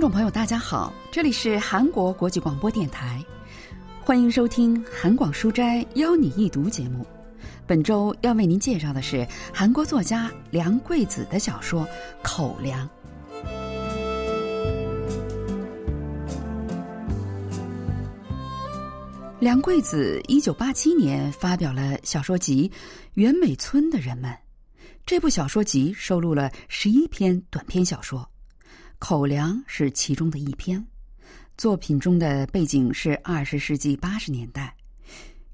听众朋友，大家好，这里是韩国国际广播电台，欢迎收听韩广书斋邀你一读节目。本周要为您介绍的是韩国作家梁桂子的小说《口粮》。梁桂子一九八七年发表了小说集《原美村的人们》，这部小说集收录了十一篇短篇小说，《口粮》是其中的一篇。作品中的背景是二十世纪八十年代，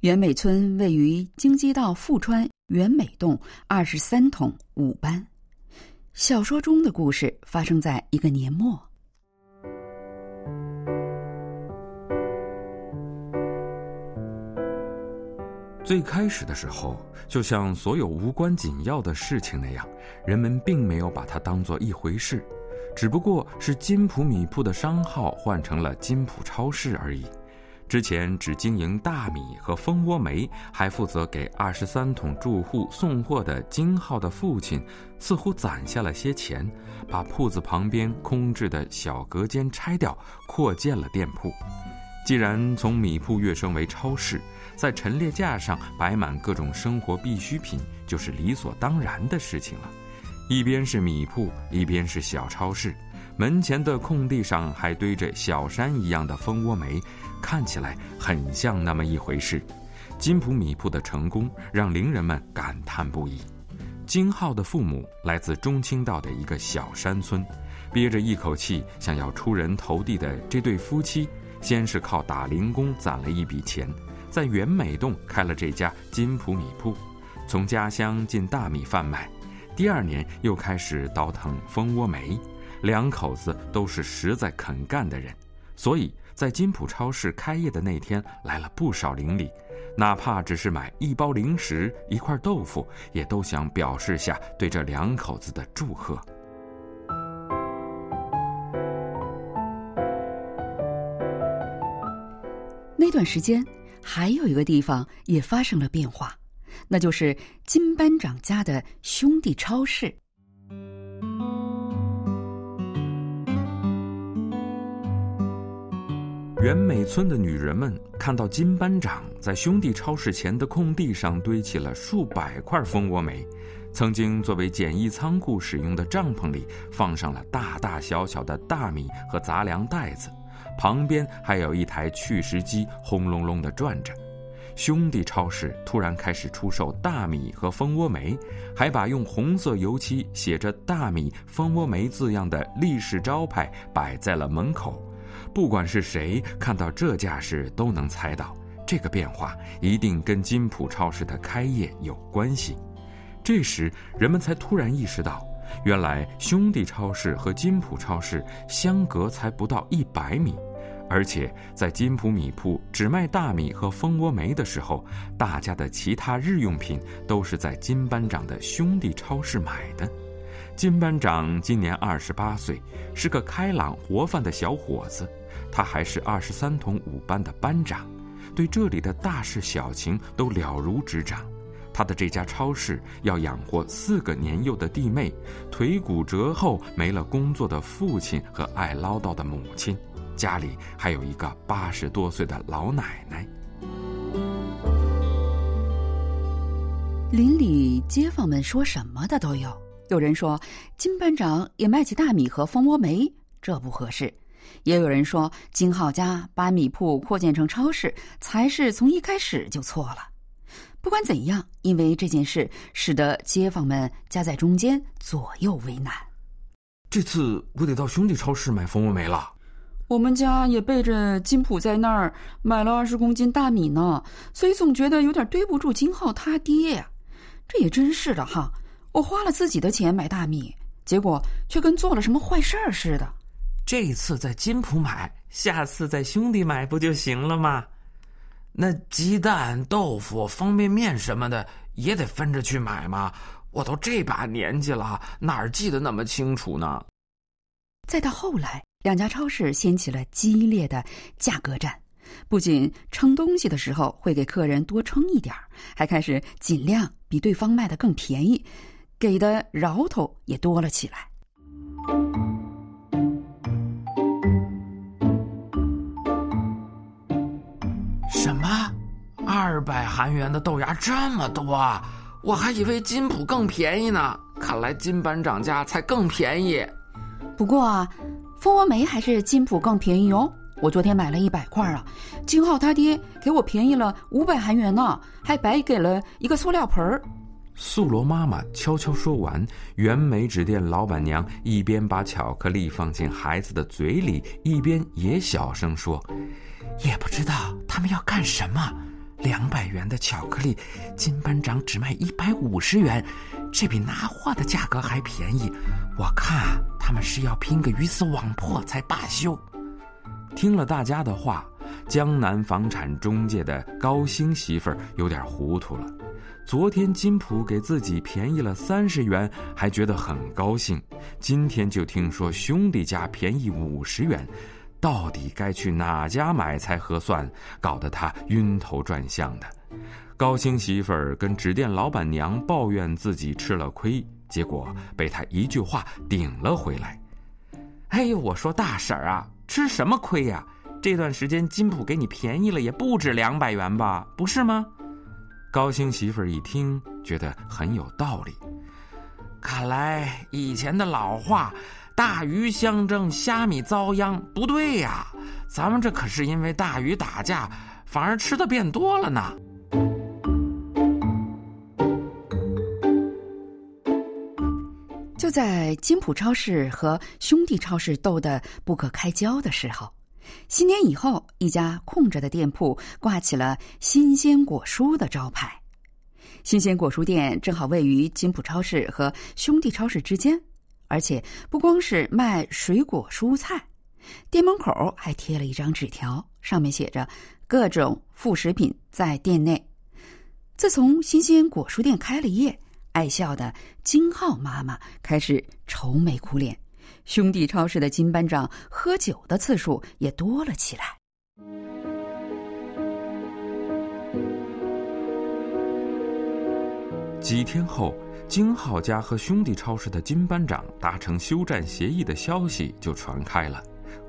原美村位于京畿道富川原美洞二十三统五班。小说中的故事发生在一个年末。最开始的时候，就像所有无关紧要的事情那样，人们并没有把它当做一回事，只不过是金浦米铺的商号换成了金浦超市而已。之前只经营大米和蜂窝煤，还负责给二十三桶住户送货的金浩的父亲，似乎攒下了些钱，把铺子旁边空置的小隔间拆掉，扩建了店铺。既然从米铺跃升为超市，在陈列架上摆满各种生活必需品，就是理所当然的事情了。一边是米铺，一边是小超市，门前的空地上还堆着小山一样的蜂窝煤，看起来很像那么一回事。金浦米铺的成功让邻人们感叹不已。金浩的父母来自中清道的一个小山村，憋着一口气想要出人头地的这对夫妻。先是靠打零工攒了一笔钱，在原美洞开了这家金浦米铺，从家乡进大米贩卖。第二年又开始倒腾蜂窝煤，两口子都是实在肯干的人，所以在金浦超市开业的那天来了不少邻里，哪怕只是买一包零食、一块豆腐，也都想表示下对这两口子的祝贺。那段时间，还有一个地方也发生了变化，那就是金班长家的兄弟超市。原美村的女人们看到金班长在兄弟超市前的空地上堆起了数百块蜂窝煤，曾经作为简易仓库使用的帐篷里放上了大大小小的大米和杂粮袋子。旁边还有一台去石机轰隆隆地转着，兄弟超市突然开始出售大米和蜂窝煤，还把用红色油漆写着“大米蜂窝煤”字样的立式招牌摆在了门口。不管是谁看到这架势，都能猜到这个变化一定跟金浦超市的开业有关系。这时，人们才突然意识到。原来兄弟超市和金浦超市相隔才不到一百米，而且在金浦米铺只卖大米和蜂窝煤的时候，大家的其他日用品都是在金班长的兄弟超市买的。金班长今年二十八岁，是个开朗活泛的小伙子，他还是二十三统五班的班长，对这里的大事小情都了如指掌。他的这家超市要养活四个年幼的弟妹，腿骨折后没了工作的父亲和爱唠叨的母亲，家里还有一个八十多岁的老奶奶。邻里街坊们说什么的都有，有人说金班长也卖起大米和蜂窝煤，这不合适；也有人说金浩家把米铺扩建成超市，才是从一开始就错了。不管怎样，因为这件事使得街坊们夹在中间，左右为难。这次我得到兄弟超市买蜂窝煤了。我们家也背着金普在那儿买了二十公斤大米呢，所以总觉得有点对不住金浩他爹呀。这也真是的哈，我花了自己的钱买大米，结果却跟做了什么坏事儿似的。这次在金普买，下次在兄弟买不就行了吗？那鸡蛋、豆腐、方便面什么的也得分着去买吗？我都这把年纪了，哪儿记得那么清楚呢？再到后来，两家超市掀起了激烈的价格战。不仅称东西的时候会给客人多称一点儿还开始尽量比对方卖的更便宜给的饶头也多了起来。什么？二百韩元的豆芽这么多啊？我还以为金普更便宜呢看来金板涨价才更便宜。不过啊蜂窝煤还是金浦更便宜哦。我昨天买了一百块啊，金浩他爹给我便宜了五百韩元呢，还白给了一个塑料盆儿。素罗妈妈悄悄说完，原美纸店老板娘一边把巧克力放进孩子的嘴里，一边也小声说：“也不知道他们要干什么。两百元的巧克力，金班长只卖一百五十元，这比拿货的价格还便宜。我看他们是要拼个鱼死网破才罢休。”听了大家的话，江南房产中介的高兴媳妇儿有点糊涂了。昨天金普给自己便宜了三十元，还觉得很高兴。今天就听说兄弟家便宜五十元，到底该去哪家买才合算？搞得他晕头转向的。高兴媳妇儿跟纸店老板娘抱怨自己吃了亏，结果被他一句话顶了回来。哎呦，我说大婶儿啊，吃什么亏呀？这段时间金普给你便宜了也不止两百元吧？不是吗？高兴媳妇儿一听，觉得很有道理。看来以前的老话“大鱼相争，虾米遭殃”不对呀。咱们这可是因为大鱼打架，反而吃的变多了呢。就在金浦超市和兄弟超市斗得不可开交的时候。新年以后，一家空着的店铺挂起了“新鲜果蔬”的招牌。新鲜果蔬店正好位于金浦超市和兄弟超市之间，而且不光是卖水果蔬菜，店门口还贴了一张纸条，上面写着“各种副食品在店内”。自从新鲜果蔬店开了业，爱笑的金浩妈妈开始愁眉苦脸。兄弟超市的金班长喝酒的次数也多了起来。几天后，金浩家和兄弟超市的金班长达成休战协议的消息就传开了。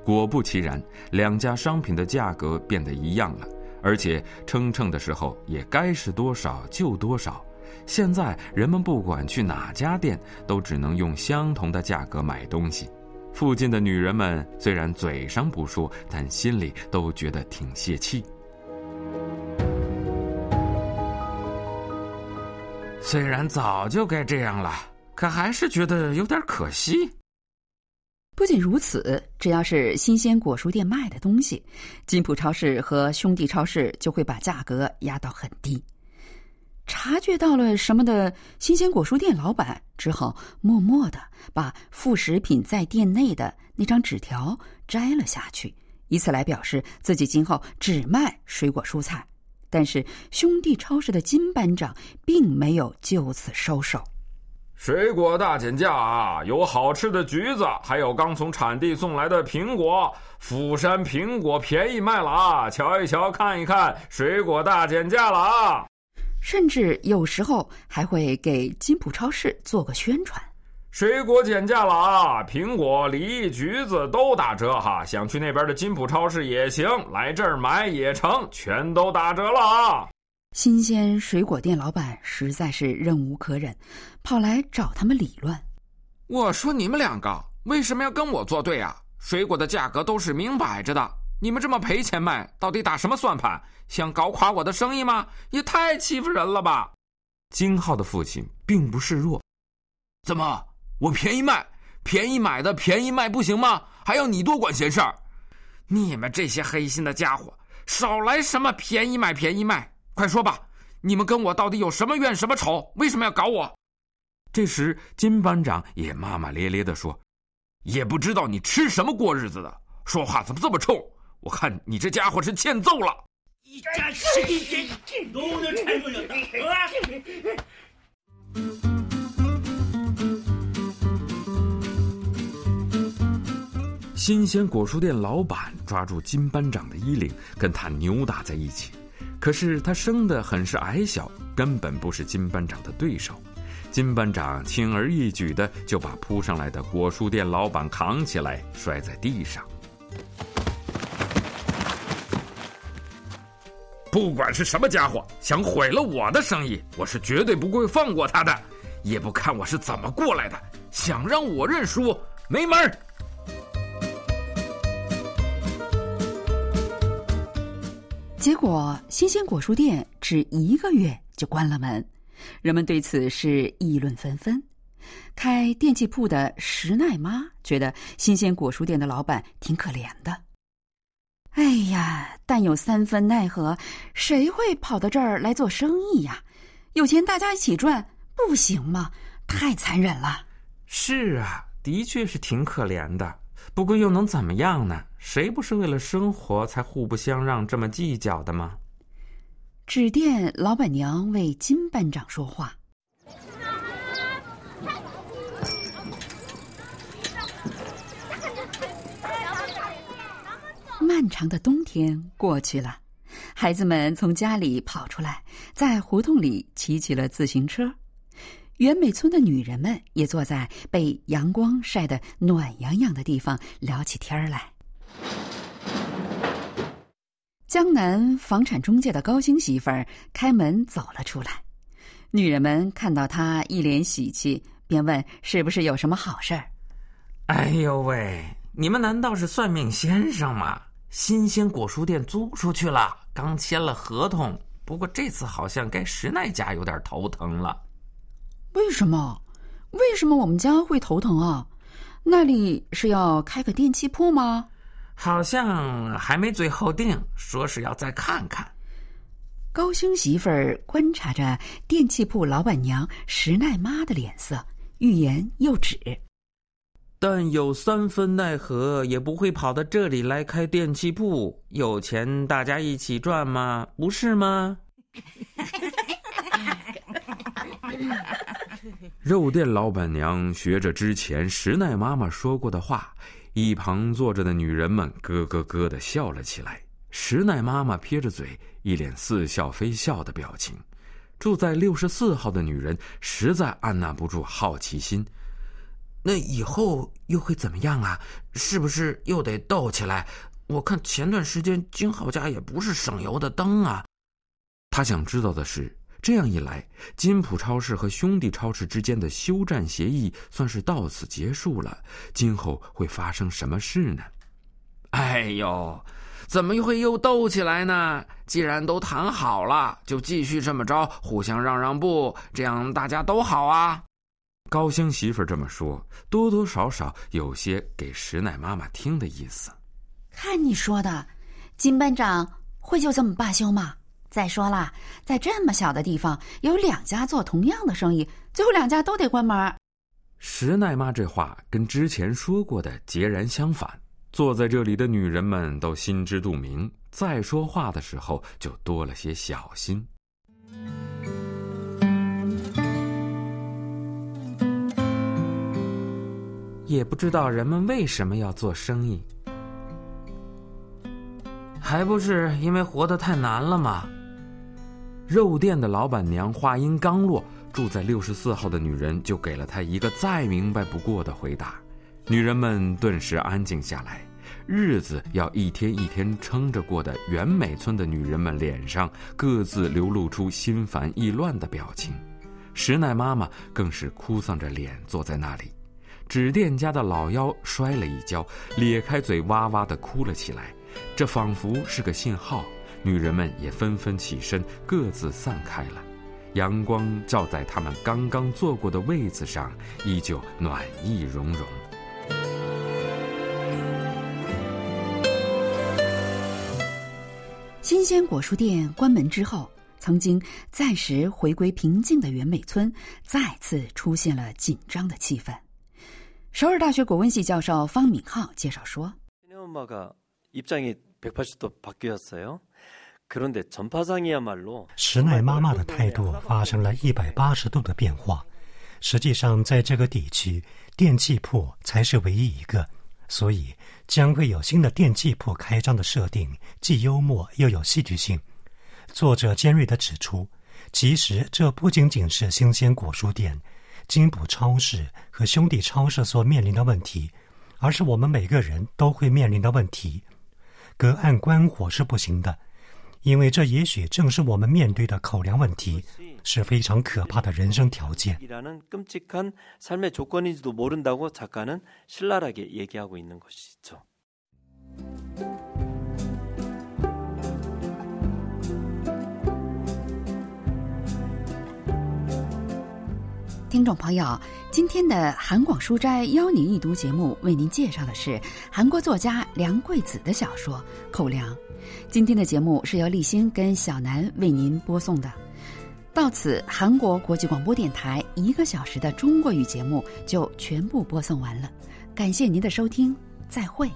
果不其然，两家商品的价格变得一样了，而且称称的时候也该是多少就多少。现在人们不管去哪家店，都只能用相同的价格买东西。附近的女人们虽然嘴上不说，但心里都觉得挺泄气。虽然早就该这样了，可还是觉得有点可惜。不仅如此，只要是新鲜果蔬店卖的东西，金浦超市和兄弟超市就会把价格压到很低。察觉到了什么的新鲜果蔬店老板只好默默的把副食品在店内的那张纸条摘了下去，以此来表示自己今后只卖水果蔬菜。但是兄弟超市的金班长并没有就此收手。水果大减价啊！有好吃的橘子，还有刚从产地送来的苹果。釜山苹果便宜卖了啊！瞧一瞧，看一看，水果大减价了啊！甚至有时候还会给金浦超市做个宣传，水果减价了啊！苹果、梨、橘子都打折哈！想去那边的金浦超市也行，来这儿买也成，全都打折了啊！新鲜水果店老板实在是忍无可忍，跑来找他们理论。我说你们两个为什么要跟我作对啊？水果的价格都是明摆着的。你们这么赔钱卖，到底打什么算盘？想搞垮我的生意吗？也太欺负人了吧！金浩的父亲并不示弱。怎么，我便宜卖，便宜买的便宜卖不行吗？还要你多管闲事儿？你们这些黑心的家伙，少来什么便宜买便宜卖！快说吧，你们跟我到底有什么怨什么仇？为什么要搞我？这时，金班长也骂骂咧咧的说：“也不知道你吃什么过日子的，说话怎么这么冲？”我看你这家伙是欠揍了！新鲜果蔬店老板抓住金班长的衣领，跟他扭打在一起。可是他生的很是矮小，根本不是金班长的对手。金班长轻而易举的就把扑上来的果蔬店老板扛起来，摔在地上。不管是什么家伙想毁了我的生意，我是绝对不会放过他的。也不看我是怎么过来的，想让我认输，没门儿！结果，新鲜果蔬店只一个月就关了门，人们对此是议论纷纷。开电器铺的石奈妈觉得新鲜果蔬店的老板挺可怜的。哎呀，但有三分奈何，谁会跑到这儿来做生意呀？有钱大家一起赚，不行吗？太残忍了。是啊，的确是挺可怜的。不过又能怎么样呢？谁不是为了生活才互不相让、这么计较的吗？纸店老板娘为金班长说话。漫长的冬天过去了，孩子们从家里跑出来，在胡同里骑起了自行车。原美村的女人们也坐在被阳光晒得暖洋洋的地方聊起天来。江南房产中介的高兴媳妇儿开门走了出来，女人们看到她一脸喜气，便问：“是不是有什么好事儿？”哎呦喂，你们难道是算命先生吗？新鲜果蔬店租出去了，刚签了合同。不过这次好像该石奈家有点头疼了。为什么？为什么我们家会头疼啊？那里是要开个电器铺吗？好像还没最后定，说是要再看看。高兴媳妇儿观察着电器铺老板娘石奈妈的脸色，欲言又止。但有三分奈何，也不会跑到这里来开电器铺。有钱大家一起赚吗？不是吗？肉店老板娘学着之前石奈妈妈说过的话，一旁坐着的女人们咯咯咯的笑了起来。石奈妈妈撇着嘴，一脸似笑非笑的表情。住在六十四号的女人实在按捺不住好奇心。那以后又会怎么样啊？是不是又得斗起来？我看前段时间金浩家也不是省油的灯啊。他想知道的是，这样一来，金浦超市和兄弟超市之间的休战协议算是到此结束了，今后会发生什么事呢？哎呦，怎么会又斗起来呢？既然都谈好了，就继续这么着，互相让让步，这样大家都好啊。高兴媳妇这么说，多多少少有些给石奶妈妈听的意思。看你说的，金班长会就这么罢休吗？再说了，在这么小的地方，有两家做同样的生意，最后两家都得关门。石奶妈这话跟之前说过的截然相反。坐在这里的女人们都心知肚明，再说话的时候就多了些小心。也不知道人们为什么要做生意，还不是因为活得太难了吗？肉店的老板娘话音刚落，住在六十四号的女人就给了她一个再明白不过的回答。女人们顿时安静下来，日子要一天一天撑着过的原美村的女人们脸上各自流露出心烦意乱的表情，石奈妈妈更是哭丧着脸坐在那里。纸店家的老幺摔了一跤，咧开嘴哇哇的哭了起来。这仿佛是个信号，女人们也纷纷起身，各自散开了。阳光照在他们刚刚坐过的位子上，依旧暖意融融。新鲜果蔬店关门之后，曾经暂时回归平静的原美村，再次出现了紧张的气氛。首尔大学国文系教授方敏浩介绍说：“石奈妈妈的态度发生了一百八十度的变化。实际上，在这个地区，电器铺才是唯一一个，所以将会有新的电器铺开张的设定，既幽默又有戏剧性。作者尖锐的指出，其实这不仅仅是新鲜果蔬店。”金浦超市和兄弟超市所面临的问题，而是我们每个人都会面临的问题。隔岸观火是不行的，因为这也许正是我们面对的口粮问题，是非常可怕的人生条件。听众朋友，今天的韩广书斋邀您一读节目，为您介绍的是韩国作家梁桂子的小说《口粮》。今天的节目是由立新跟小南为您播送的。到此，韩国国际广播电台一个小时的中国语节目就全部播送完了。感谢您的收听，再会。